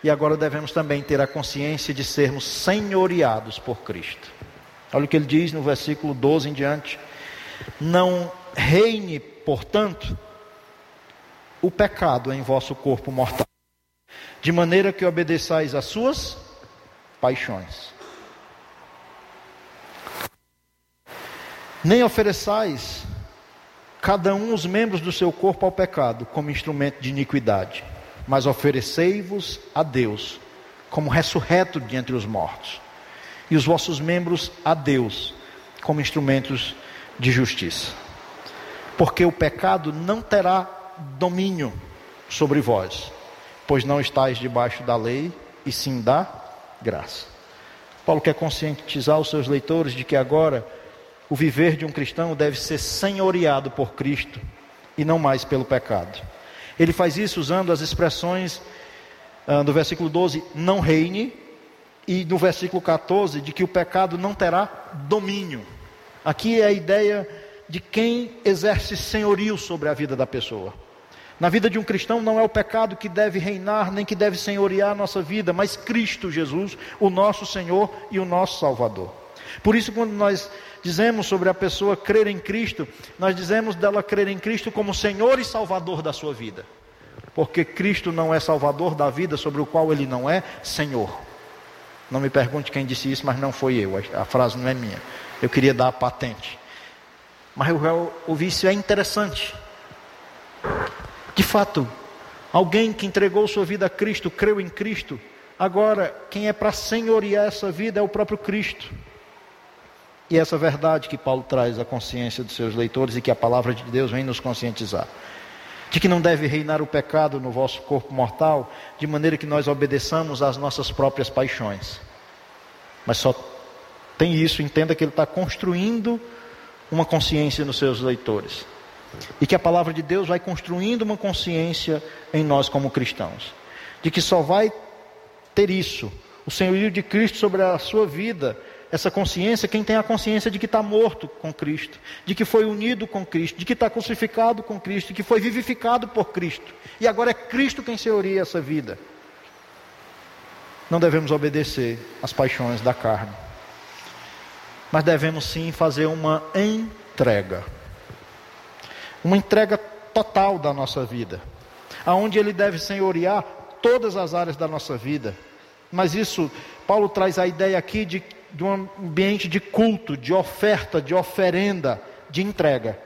e agora devemos também ter a consciência de sermos senhoreados por Cristo. Olha o que ele diz no versículo 12 em diante: Não reine, portanto, o pecado em vosso corpo mortal, de maneira que obedeçais às suas paixões. Nem ofereçais cada um os membros do seu corpo ao pecado como instrumento de iniquidade, mas oferecei-vos a Deus como ressurreto de entre os mortos, e os vossos membros a Deus como instrumentos de justiça. Porque o pecado não terá domínio sobre vós, pois não estáis debaixo da lei, e sim da graça. Paulo quer conscientizar os seus leitores de que agora o viver de um cristão deve ser senhoreado por Cristo e não mais pelo pecado. Ele faz isso usando as expressões ah, do versículo 12, não reine, e no versículo 14, de que o pecado não terá domínio. Aqui é a ideia de quem exerce senhorio sobre a vida da pessoa. Na vida de um cristão não é o pecado que deve reinar, nem que deve senhorear a nossa vida, mas Cristo Jesus, o nosso Senhor e o nosso Salvador. Por isso, quando nós dizemos sobre a pessoa crer em Cristo, nós dizemos dela crer em Cristo como Senhor e Salvador da sua vida. Porque Cristo não é Salvador da vida sobre o qual ele não é Senhor. Não me pergunte quem disse isso, mas não foi eu. A frase não é minha. Eu queria dar a patente. Mas eu ouvi isso, é interessante. De fato, alguém que entregou sua vida a Cristo, creu em Cristo, agora quem é para senhorear essa vida é o próprio Cristo. E essa verdade que Paulo traz à consciência dos seus leitores e que a palavra de Deus vem nos conscientizar. De que não deve reinar o pecado no vosso corpo mortal, de maneira que nós obedeçamos às nossas próprias paixões. Mas só tem isso, entenda que ele está construindo uma consciência nos seus leitores. E que a palavra de Deus vai construindo uma consciência em nós como cristãos. De que só vai ter isso, o senhorio de Cristo sobre a sua vida, essa consciência, quem tem a consciência de que está morto com Cristo, de que foi unido com Cristo, de que está crucificado com Cristo, de que foi vivificado por Cristo, e agora é Cristo quem senhoria essa vida. Não devemos obedecer às paixões da carne, mas devemos sim fazer uma entrega, uma entrega total da nossa vida, aonde Ele deve senhorear todas as áreas da nossa vida. Mas isso, Paulo traz a ideia aqui de de um ambiente de culto, de oferta, de oferenda, de entrega.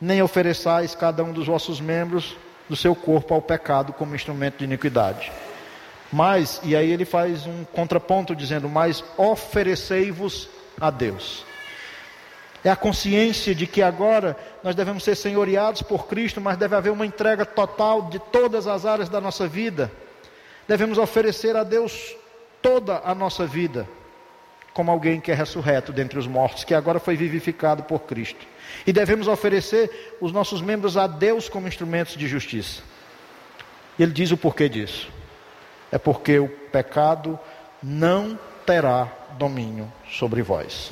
Nem ofereçais cada um dos vossos membros do seu corpo ao pecado como instrumento de iniquidade. Mas, e aí ele faz um contraponto dizendo: Mas oferecei-vos a Deus. É a consciência de que agora nós devemos ser senhoreados por Cristo, mas deve haver uma entrega total de todas as áreas da nossa vida. Devemos oferecer a Deus toda a nossa vida como alguém que é ressurreto dentre os mortos, que agora foi vivificado por Cristo. E devemos oferecer os nossos membros a Deus como instrumentos de justiça. E ele diz o porquê disso. É porque o pecado não terá domínio sobre vós.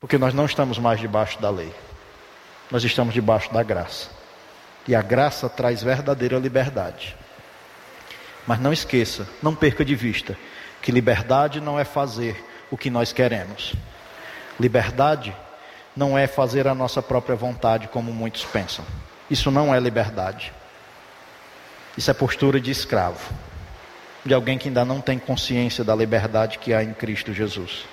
Porque nós não estamos mais debaixo da lei. Nós estamos debaixo da graça. E a graça traz verdadeira liberdade. Mas não esqueça, não perca de vista, que liberdade não é fazer o que nós queremos. Liberdade não é fazer a nossa própria vontade, como muitos pensam. Isso não é liberdade. Isso é postura de escravo, de alguém que ainda não tem consciência da liberdade que há em Cristo Jesus.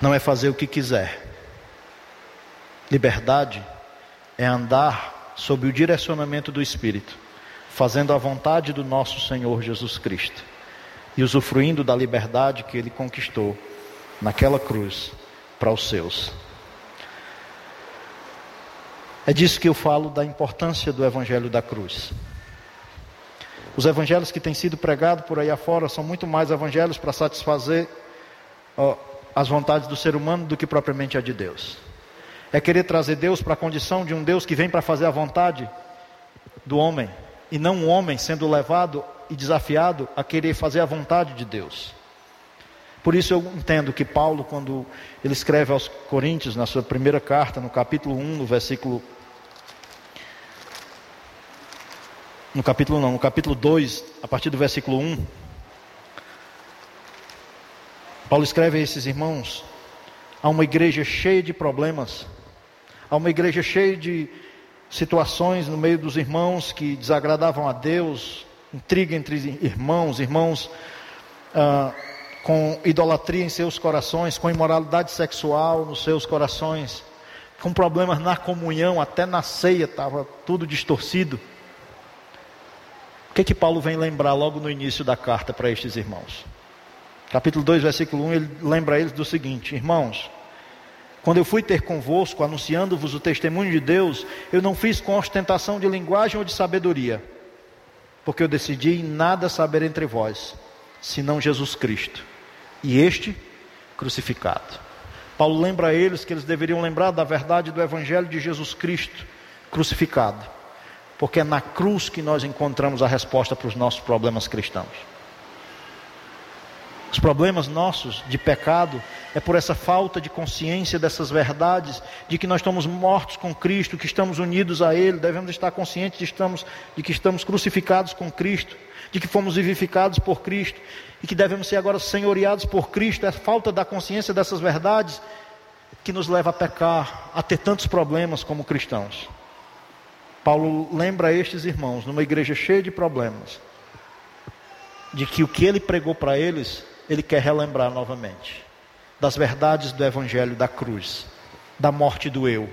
Não é fazer o que quiser. Liberdade é andar sob o direcionamento do Espírito, fazendo a vontade do nosso Senhor Jesus Cristo e usufruindo da liberdade que ele conquistou naquela cruz para os seus. É disso que eu falo da importância do evangelho da cruz. Os evangelhos que têm sido pregados por aí afora são muito mais evangelhos para satisfazer ó, as vontades do ser humano do que propriamente a de Deus. É querer trazer Deus para a condição de um Deus que vem para fazer a vontade do homem, e não um homem sendo levado e desafiado a querer fazer a vontade de Deus. Por isso eu entendo que Paulo, quando ele escreve aos Coríntios, na sua primeira carta, no capítulo 1, no versículo. No capítulo não, no capítulo 2, a partir do versículo 1. Paulo escreve a esses irmãos: há uma igreja cheia de problemas, há uma igreja cheia de situações no meio dos irmãos que desagradavam a Deus, intriga entre irmãos, irmãos ah, com idolatria em seus corações, com imoralidade sexual nos seus corações, com problemas na comunhão, até na ceia estava tudo distorcido. O que que Paulo vem lembrar logo no início da carta para estes irmãos? Capítulo 2, versículo 1, ele lembra eles do seguinte: Irmãos, quando eu fui ter convosco, anunciando-vos o testemunho de Deus, eu não fiz com ostentação de linguagem ou de sabedoria, porque eu decidi em nada saber entre vós, senão Jesus Cristo, e este crucificado. Paulo lembra a eles que eles deveriam lembrar da verdade do Evangelho de Jesus Cristo crucificado, porque é na cruz que nós encontramos a resposta para os nossos problemas cristãos. Os problemas nossos de pecado é por essa falta de consciência dessas verdades, de que nós estamos mortos com Cristo, que estamos unidos a Ele, devemos estar conscientes de, estamos, de que estamos crucificados com Cristo, de que fomos vivificados por Cristo e que devemos ser agora senhoreados por Cristo. É a falta da consciência dessas verdades que nos leva a pecar, a ter tantos problemas como cristãos. Paulo lembra a estes irmãos, numa igreja cheia de problemas, de que o que ele pregou para eles ele quer relembrar novamente das verdades do Evangelho da cruz, da morte do eu,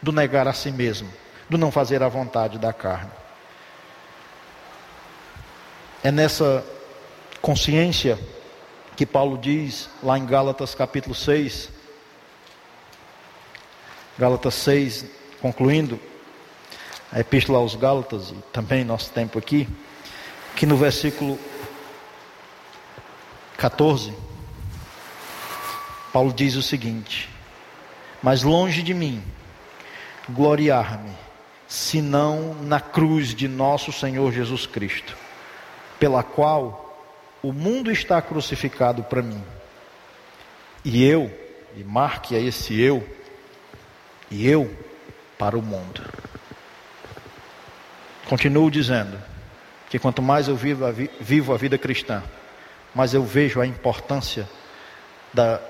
do negar a si mesmo, do não fazer a vontade da carne. É nessa consciência que Paulo diz lá em Gálatas capítulo 6, Gálatas 6, concluindo a epístola aos Gálatas e também nosso tempo aqui, que no versículo 14, Paulo diz o seguinte: Mas longe de mim gloriar-me, senão na cruz de nosso Senhor Jesus Cristo, pela qual o mundo está crucificado para mim, e eu, e marque a esse eu, e eu para o mundo. Continuo dizendo que quanto mais eu vivo a, vi, vivo a vida cristã, mas eu vejo a importância da,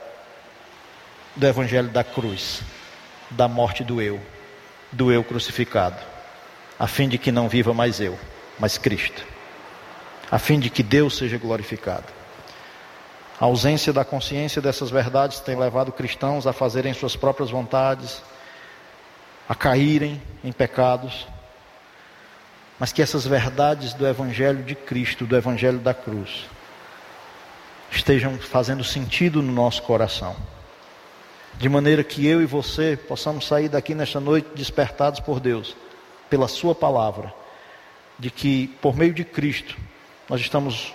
do Evangelho da cruz, da morte do eu, do eu crucificado, a fim de que não viva mais eu, mas Cristo, a fim de que Deus seja glorificado. A ausência da consciência dessas verdades tem levado cristãos a fazerem suas próprias vontades, a caírem em pecados, mas que essas verdades do Evangelho de Cristo, do Evangelho da cruz, estejam fazendo sentido no nosso coração. De maneira que eu e você possamos sair daqui nesta noite despertados por Deus, pela Sua palavra, de que por meio de Cristo nós estamos,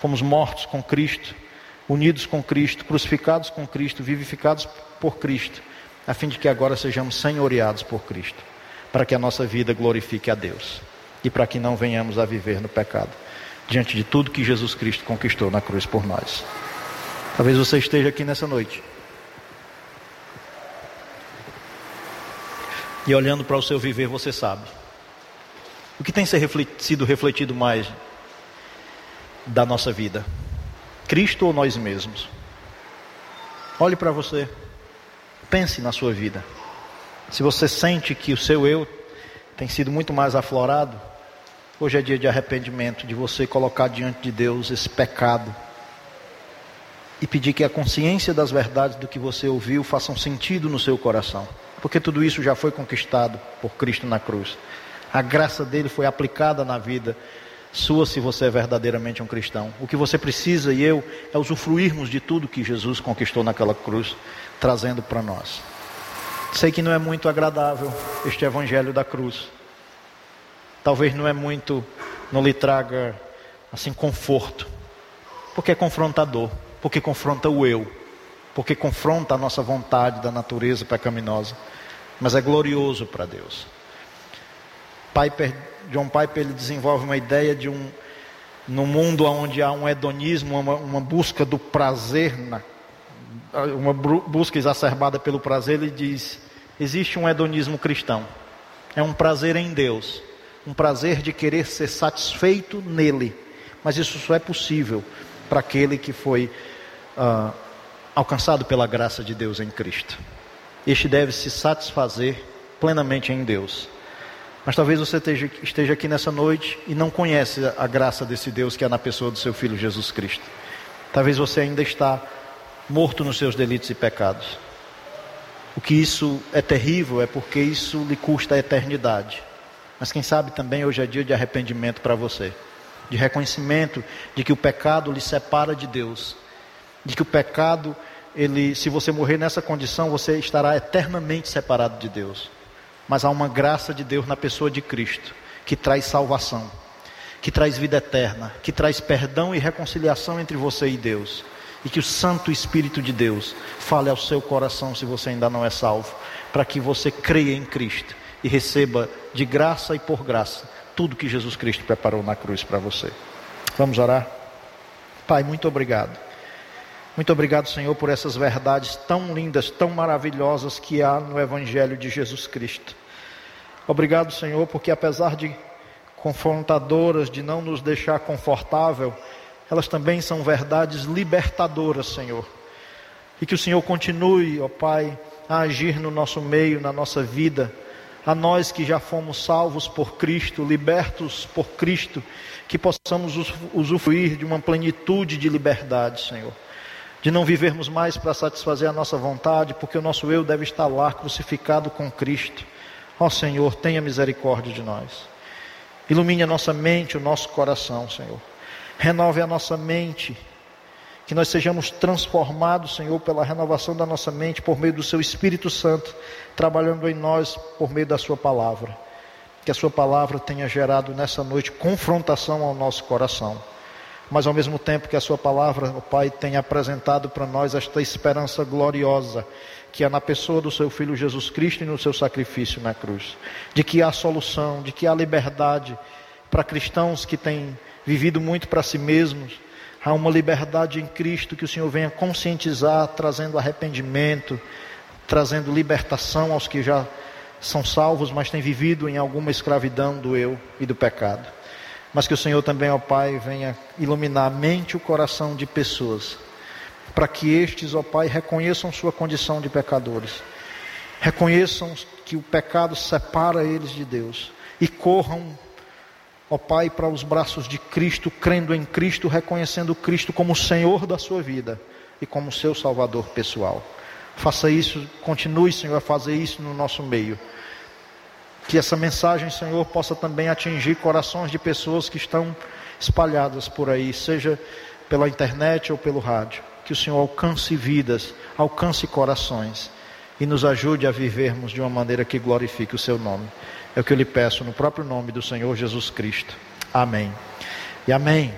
fomos mortos com Cristo, unidos com Cristo, crucificados com Cristo, vivificados por Cristo, a fim de que agora sejamos senhoreados por Cristo, para que a nossa vida glorifique a Deus e para que não venhamos a viver no pecado diante de tudo que Jesus Cristo conquistou na cruz por nós. Talvez você esteja aqui nessa noite. E olhando para o seu viver, você sabe. O que tem sido refletido mais da nossa vida? Cristo ou nós mesmos? Olhe para você. Pense na sua vida. Se você sente que o seu eu tem sido muito mais aflorado, Hoje é dia de arrependimento, de você colocar diante de Deus esse pecado e pedir que a consciência das verdades do que você ouviu façam sentido no seu coração, porque tudo isso já foi conquistado por Cristo na cruz. A graça dele foi aplicada na vida sua se você é verdadeiramente um cristão. O que você precisa e eu é usufruirmos de tudo que Jesus conquistou naquela cruz, trazendo para nós. Sei que não é muito agradável este evangelho da cruz. Talvez não é muito, não lhe traga assim conforto, porque é confrontador, porque confronta o eu, porque confronta a nossa vontade da natureza pecaminosa, mas é glorioso para Deus. Piper, John Piper ele desenvolve uma ideia de um no mundo onde há um hedonismo, uma, uma busca do prazer, na, uma busca exacerbada pelo prazer, ele diz: existe um hedonismo cristão. É um prazer em Deus, um prazer de querer ser satisfeito nele. Mas isso só é possível para aquele que foi uh, alcançado pela graça de Deus em Cristo. Este deve se satisfazer plenamente em Deus. Mas talvez você esteja, esteja aqui nessa noite e não conhece a graça desse Deus que é na pessoa do seu Filho Jesus Cristo. Talvez você ainda está morto nos seus delitos e pecados. O que isso é terrível é porque isso lhe custa a eternidade. Mas quem sabe também hoje é dia de arrependimento para você, de reconhecimento de que o pecado lhe separa de Deus, de que o pecado, ele, se você morrer nessa condição, você estará eternamente separado de Deus. Mas há uma graça de Deus na pessoa de Cristo, que traz salvação, que traz vida eterna, que traz perdão e reconciliação entre você e Deus. E que o Santo Espírito de Deus fale ao seu coração se você ainda não é salvo, para que você creia em Cristo e receba de graça e por graça tudo que Jesus Cristo preparou na cruz para você. Vamos orar? Pai, muito obrigado. Muito obrigado, Senhor, por essas verdades tão lindas, tão maravilhosas que há no Evangelho de Jesus Cristo. Obrigado, Senhor, porque apesar de confrontadoras, de não nos deixar confortável, elas também são verdades libertadoras, Senhor. E que o Senhor continue, ó Pai, a agir no nosso meio, na nossa vida, a nós que já fomos salvos por Cristo, libertos por Cristo, que possamos usufruir de uma plenitude de liberdade, Senhor. De não vivermos mais para satisfazer a nossa vontade, porque o nosso eu deve estar lá crucificado com Cristo. Ó Senhor, tenha misericórdia de nós. Ilumine a nossa mente, o nosso coração, Senhor renove a nossa mente, que nós sejamos transformados, Senhor, pela renovação da nossa mente, por meio do Seu Espírito Santo, trabalhando em nós por meio da Sua palavra. Que a Sua palavra tenha gerado nessa noite confrontação ao nosso coração, mas ao mesmo tempo que a Sua palavra, o Pai, tenha apresentado para nós esta esperança gloriosa que há na pessoa do Seu Filho Jesus Cristo e no Seu sacrifício na cruz, de que há solução, de que há liberdade para cristãos que têm vivido muito para si mesmos. Há uma liberdade em Cristo que o Senhor venha conscientizar, trazendo arrependimento, trazendo libertação aos que já são salvos, mas têm vivido em alguma escravidão do eu e do pecado. Mas que o Senhor também, ó Pai, venha iluminar a mente e o coração de pessoas, para que estes, ó Pai, reconheçam sua condição de pecadores, reconheçam que o pecado separa eles de Deus e corram ó Pai, para os braços de Cristo, crendo em Cristo, reconhecendo Cristo como Senhor da sua vida e como seu Salvador pessoal. Faça isso, continue, Senhor, a fazer isso no nosso meio. Que essa mensagem, Senhor, possa também atingir corações de pessoas que estão espalhadas por aí, seja pela internet ou pelo rádio. Que o Senhor alcance vidas, alcance corações e nos ajude a vivermos de uma maneira que glorifique o seu nome. É o que eu lhe peço no próprio nome do Senhor Jesus Cristo. Amém. E amém.